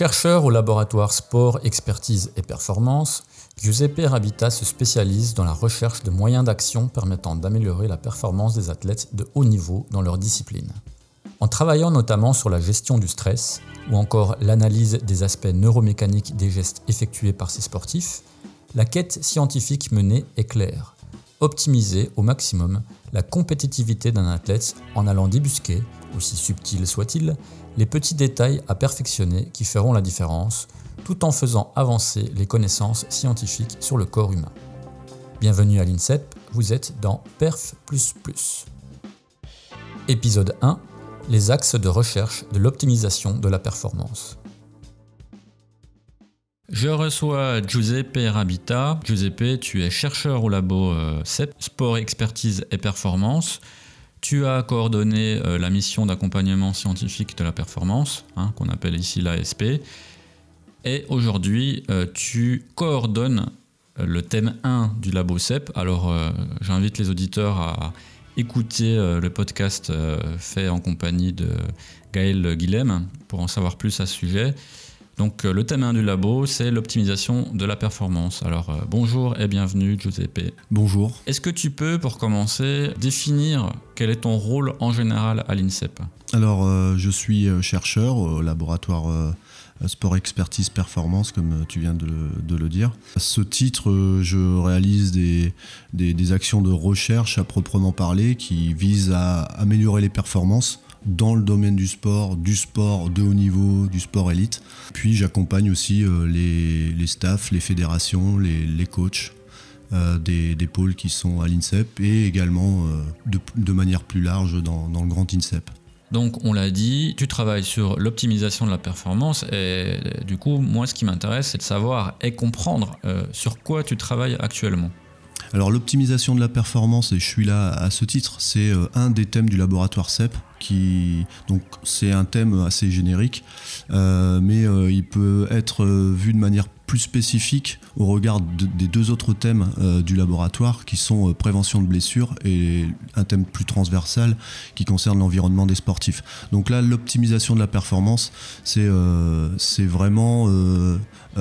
Chercheur au laboratoire Sport, Expertise et Performance, Giuseppe Rabita se spécialise dans la recherche de moyens d'action permettant d'améliorer la performance des athlètes de haut niveau dans leur discipline. En travaillant notamment sur la gestion du stress ou encore l'analyse des aspects neuromécaniques des gestes effectués par ces sportifs, la quête scientifique menée est claire. Optimiser au maximum la compétitivité d'un athlète en allant débusquer, aussi subtil soit-il, les petits détails à perfectionner qui feront la différence, tout en faisant avancer les connaissances scientifiques sur le corps humain. Bienvenue à l'INSEP, vous êtes dans Perf. Épisode 1 Les axes de recherche de l'optimisation de la performance. Je reçois Giuseppe Rabita. Giuseppe, tu es chercheur au labo CEP, Sport, Expertise et Performance. Tu as coordonné euh, la mission d'accompagnement scientifique de la performance, hein, qu'on appelle ici l'ASP. Et aujourd'hui, euh, tu coordonnes euh, le thème 1 du labo CEP. Alors, j'invite les auditeurs à écouter le podcast fait en compagnie de Gaël Guilhem pour en savoir plus à ce sujet. Donc euh, le thème 1 du labo, c'est l'optimisation de la performance. Alors euh, bonjour et bienvenue Giuseppe. Bonjour. Est-ce que tu peux, pour commencer, définir quel est ton rôle en général à l'INSEP? Alors euh, je suis chercheur au laboratoire Sport Expertise Performance, comme tu viens de, le dire. À ce titre, je réalise des, des, actions de recherche à proprement parler qui visent à améliorer les performances dans le domaine du sport, du sport de haut niveau, du sport élite. Puis j'accompagne aussi euh, les, les, staffs, les fédérations, les, les coachs euh, des, des, pôles qui sont à l'INSEP et également euh, de, de, manière plus large dans, dans le grand INSEP. Donc on l'a dit, tu travailles sur l'optimisation de la performance et du coup moi ce qui m'intéresse c'est de savoir et comprendre sur quoi tu travailles actuellement. Alors l'optimisation de la performance, et je suis là à ce titre, c'est euh, un des thèmes du laboratoire CEP. Qui, donc c'est un thème assez générique, euh, mais euh, il peut être vu de manière plus spécifique au regard des deux autres thèmes du laboratoire qui sont prévention de blessures et un thème plus transversal qui concerne l'environnement des sportifs. Donc là, l'optimisation de la performance, c'est vraiment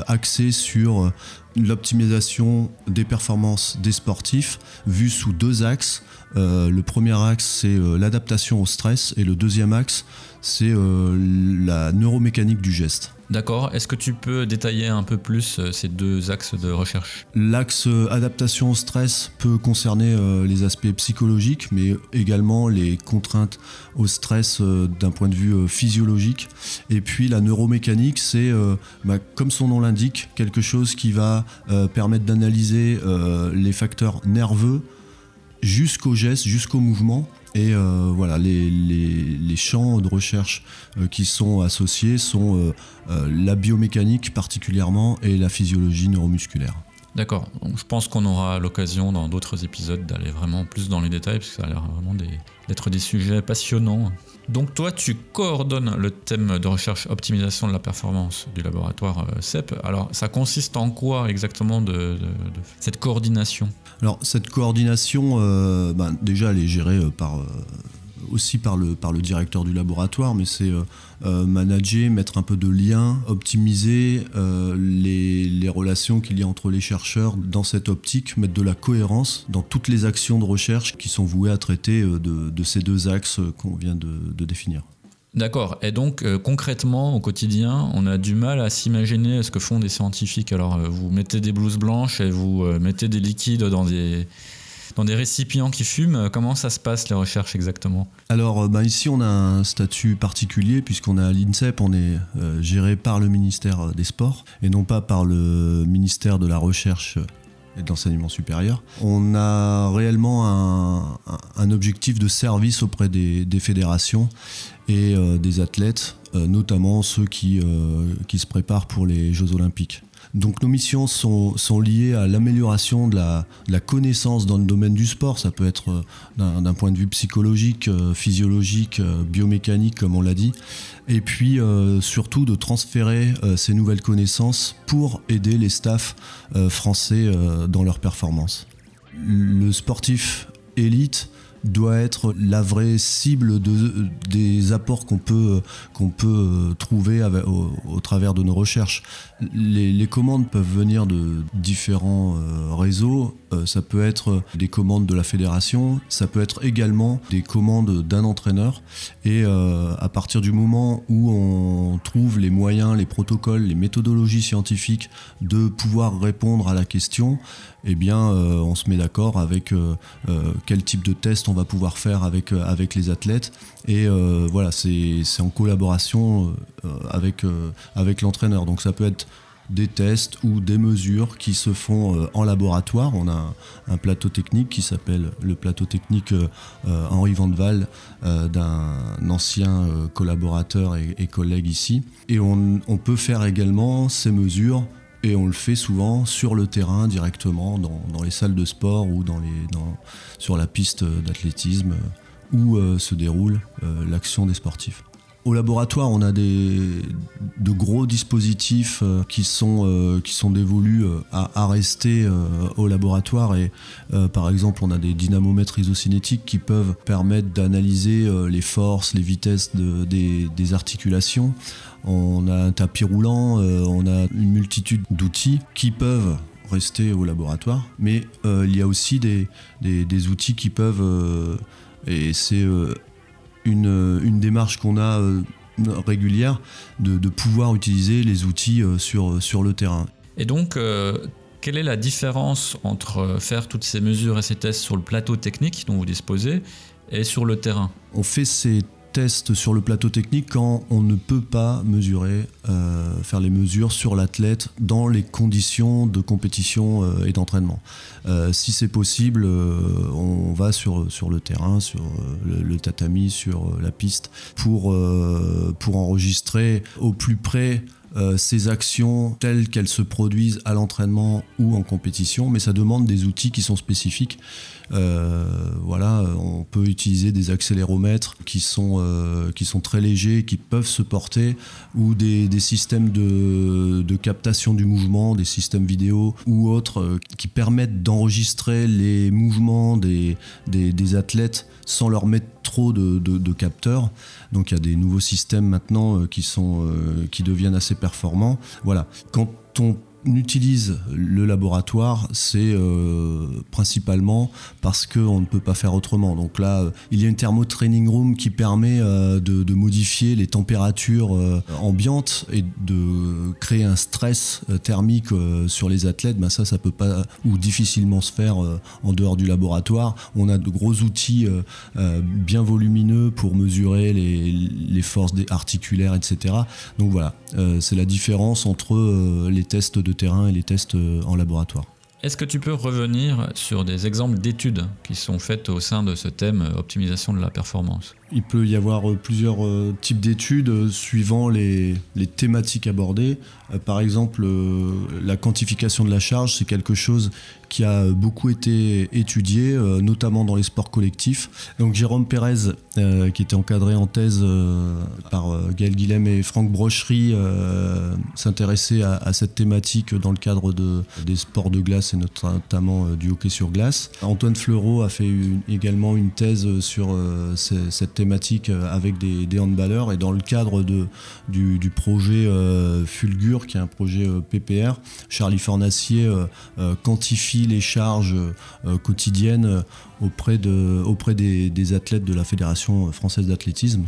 axé sur l'optimisation des performances des sportifs vue sous deux axes. Euh, le premier axe, c'est euh, l'adaptation au stress et le deuxième axe, c'est euh, la neuromécanique du geste. D'accord. Est-ce que tu peux détailler un peu plus ces deux axes de recherche? L'axe adaptation au stress peut concerner les aspects psychologiques, mais également les contraintes au stress d'un point de vue physiologique. Et puis la neuromécanique, c'est, bah, comme son nom l'indique, quelque chose qui va permettre d'analyser les facteurs nerveux jusqu'au geste, jusqu'au mouvement. Et euh, voilà, les, champs de recherche euh, qui sont associés sont euh, la biomécanique particulièrement et la physiologie neuromusculaire. D'accord. je pense qu'on aura l'occasion dans d'autres épisodes d'aller vraiment plus dans les détails, parce que ça a l'air vraiment d'être des sujets passionnants. Donc toi, tu coordonnes le thème de recherche optimisation de la performance du laboratoire CEP. Alors ça consiste en quoi exactement de cette coordination? Alors cette coordination, euh, ben, déjà elle est gérée euh, par, euh, aussi par le, par le directeur du laboratoire, mais c'est manager, mettre un peu de lien, optimiser les, les, relations qu'il y a entre les chercheurs dans cette optique, mettre de la cohérence dans toutes les actions de recherche qui sont vouées à traiter de, de ces deux axes qu'on vient de, définir. D'accord. Et donc, euh, concrètement, au quotidien, on a du mal à s'imaginer ce que font des scientifiques. Alors, euh, vous mettez des blouses blanches et vous euh, mettez des liquides dans des, dans des récipients qui fument. Comment ça se passe, les recherches, exactement Alors, bah, ici, on a un statut particulier, puisqu'on a l'INSEP, on est géré par le ministère des Sports, et non pas par le ministère de la Recherche et de l'enseignement supérieur. On a réellement un, objectif de service auprès des, fédérations et euh, des athlètes, euh, notamment ceux euh, qui se préparent pour les Jeux olympiques. Donc nos missions sont, liées à l'amélioration de la, la, connaissance dans le domaine du sport. Ça peut être d'un point de vue psychologique, physiologique, biomécanique, comme on l'a dit. Et puis surtout de transférer ces nouvelles connaissances pour aider les staffs français dans leur performance. Le sportif élite doit être la vraie cible de, des apports qu'on peut, qu'on peut trouver au, travers de nos recherches. Les, commandes peuvent venir de différents euh, réseaux. Euh, ça peut être des commandes de la fédération, ça peut être également des commandes d'un entraîneur. Et euh, à partir du moment où on trouve les moyens, les protocoles, les méthodologies scientifiques de pouvoir répondre à la question, eh bien, on se met d'accord avec quel type de test on va pouvoir faire avec, avec les athlètes. Et voilà, c'est en collaboration avec, avec l'entraîneur. Donc ça peut être des tests ou des mesures qui se font euh, en laboratoire. On a un, plateau technique qui s'appelle le plateau technique euh, euh, Henri Van Val, d'un ancien collaborateur et, collègue ici. Et on, peut faire également ces mesures et on le fait souvent sur le terrain directement, dans, les salles de sport ou dans les, sur la piste d'athlétisme où se déroule l'action des sportifs. Au laboratoire, on a des, de gros dispositifs euh, qui, sont, euh, qui sont dévolus euh, à, rester au laboratoire. Et par exemple, on a des dynamomètres isocinétiques qui peuvent permettre d'analyser les forces, les vitesses des, articulations. On a un tapis roulant, on a une multitude d'outils qui peuvent rester au laboratoire. Mais il y a aussi des, des outils qui peuvent, et c'est une, démarche qu'on a euh, régulière de, pouvoir utiliser les outils euh, sur, sur le terrain. Et donc, euh, quelle est la différence entre faire toutes ces mesures et ces tests sur le plateau technique dont vous disposez et sur le terrain? On fait ces test sur le plateau technique quand on ne peut pas mesurer, euh, faire les mesures sur l'athlète dans les conditions de compétition euh, et d'entraînement. Euh, si c'est possible, on va sur, le terrain, sur le, tatami, sur la piste, pour, enregistrer au plus près ces actions telles qu'elles se produisent à l'entraînement ou en compétition, mais ça demande des outils qui sont spécifiques voilà, on peut utiliser des accéléromètres qui sont, euh, qui sont très légers, qui peuvent se porter, ou des, systèmes de, captation du mouvement, des systèmes vidéo ou autres euh, qui permettent d'enregistrer les mouvements des, des, athlètes sans leur mettre trop de, capteurs. Donc il y a des nouveaux systèmes maintenant qui, sont, qui deviennent assez performants. Voilà. Quand on utilise le laboratoire, c'est euh, principalement parce qu'on ne peut pas faire autrement. Donc là, euh, il y a une thermo-training room qui permet euh, de, modifier les températures ambiantes et de créer un stress thermique sur les athlètes. Ben ça, ça peut pas ou difficilement se faire en dehors du laboratoire. On a de gros outils bien volumineux pour mesurer les forces articulaires, etc. Donc voilà, c'est la différence entre les tests de terrain et les tests euh, en laboratoire. Est-ce que tu peux revenir sur des exemples d'études qui sont faites au sein de ce thème euh, optimisation de la performance? Il peut y avoir euh, plusieurs types d'études suivant les, les, thématiques abordées. Par exemple, la quantification de la charge, c'est quelque chose qui a beaucoup été étudié, euh, notamment dans les sports collectifs. Donc Jérôme Pérez, euh, qui était encadré en thèse euh, par Gaël Guilhem et Franck Brochery, s'intéressait à, cette thématique dans le cadre de, des sports de glace et notamment du hockey sur glace. Antoine Fleureau a fait également une thèse sur cette thématique avec des, des, handballeurs et dans le cadre de, du, du projet Fulgur, qui est un projet PPR, Charlie Fornacier quantifie les charges euh, quotidiennes euh, auprès des, athlètes de la Fédération française d'athlétisme.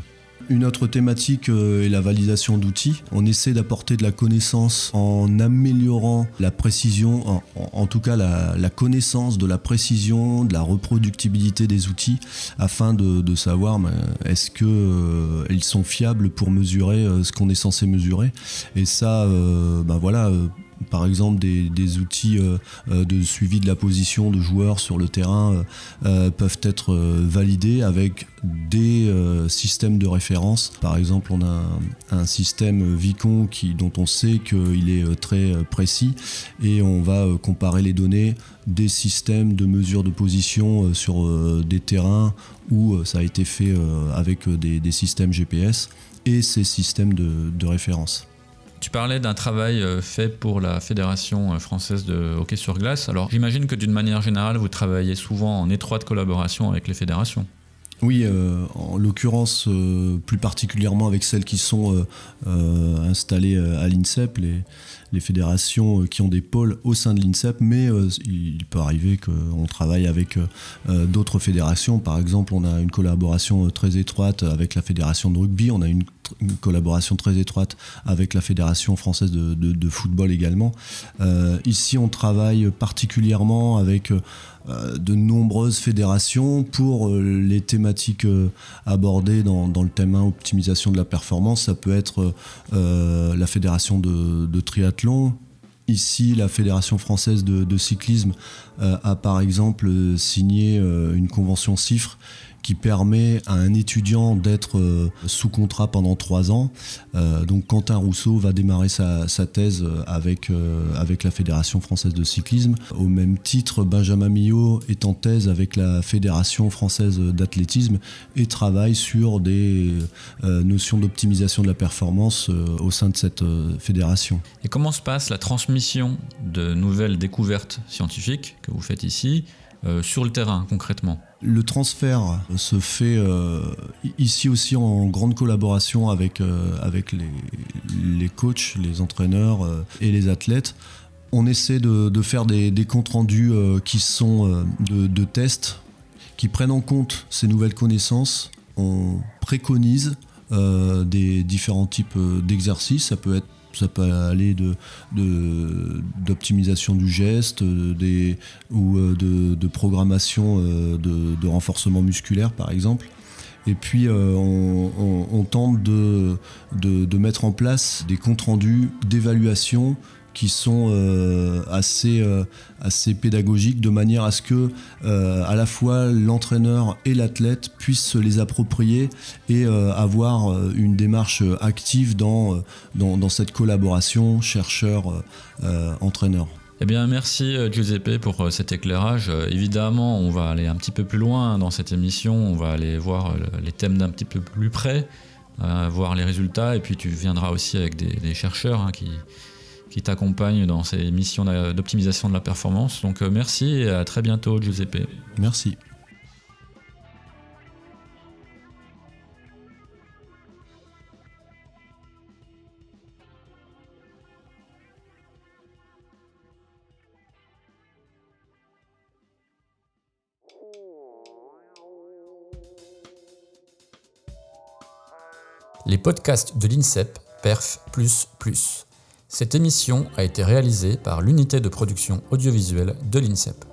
Une autre thématique euh, est la validation d'outils. On essaie d'apporter de la connaissance en améliorant la précision, en, tout cas la, connaissance de la précision, de la reproductibilité des outils, afin de, savoir ben, est-ce qu'ils sont fiables pour mesurer ce qu'on est censé mesurer. Et ça, ben voilà par exemple des, outils euh, euh, de suivi de la position de joueurs sur le terrain euh, peuvent être validés avec des systèmes de référence. Par exemple, on a un, système Vicon dont on sait qu'il est très précis et on va comparer les données des systèmes de mesure de position sur des terrains où ça a été fait avec des, systèmes GPS et ces systèmes de référence. Tu parlais d'un travail fait pour la Fédération française de hockey sur glace. Alors j'imagine que d'une manière générale, vous travaillez souvent en étroite collaboration avec les fédérations. Oui, euh, en l'occurrence, euh, plus particulièrement avec celles qui sont euh, installées à l'INSEP, les, les, fédérations qui ont des pôles au sein de l'INSEP, mais il peut arriver qu'on travaille avec d'autres fédérations. Par exemple, on a une collaboration très étroite avec la fédération de rugby, on a une, collaboration très étroite avec la fédération française de, football également. ici, on travaille particulièrement avec euh, de nombreuses fédérations pour euh, les thématiques euh, abordées dans, le thème 1, optimisation de la performance. Ça peut être la fédération de, triathlon, Ici, la Fédération française de, cyclisme a par exemple signé une convention CIFRE qui permet à un étudiant d'être euh, sous contrat pendant trois ans. Euh, donc Quentin Rousseau va démarrer sa, thèse avec, euh, avec la Fédération française de cyclisme. Au même titre, Benjamin Millot est en thèse avec la Fédération française d'athlétisme et travaille sur des notions d'optimisation de la performance au sein de cette fédération. Et comment se passe la transmission de nouvelles découvertes scientifiques que vous faites ici sur le terrain concrètement le transfert se fait euh, ici aussi en grande collaboration avec, euh, avec les, coachs, les entraîneurs euh, et les athlètes. On essaie de, faire des, comptes rendus qui sont de, tests, qui prennent en compte ces nouvelles connaissances. On préconise des différents types d'exercices. Ça peut être ça peut aller de, d'optimisation du geste des, ou euh, de, programmation euh, de, renforcement musculaire par exemple. Et puis euh, on, tente de, de, mettre en place des comptes rendus d'évaluation qui sont euh, assez, euh, assez pédagogiques de manière à ce que euh, à la fois l'entraîneur et l'athlète puissent se les approprier et avoir une démarche active dans, dans, cette collaboration chercheur-entraîneur. Eh bien, merci Giuseppe pour cet éclairage. évidemment, on va aller un petit peu plus loin dans cette émission. On va aller voir les thèmes d'un petit peu plus près, voir les résultats. Et puis, tu viendras aussi avec des, chercheurs hein, qui, qui t'accompagne dans ces missions d'optimisation de la performance. Donc euh, merci et à très bientôt Giuseppe. Merci. Les podcasts de l'INSEP, Perf plus plus. Cette émission a été réalisée par l'unité de production audiovisuelle de l'INSEP.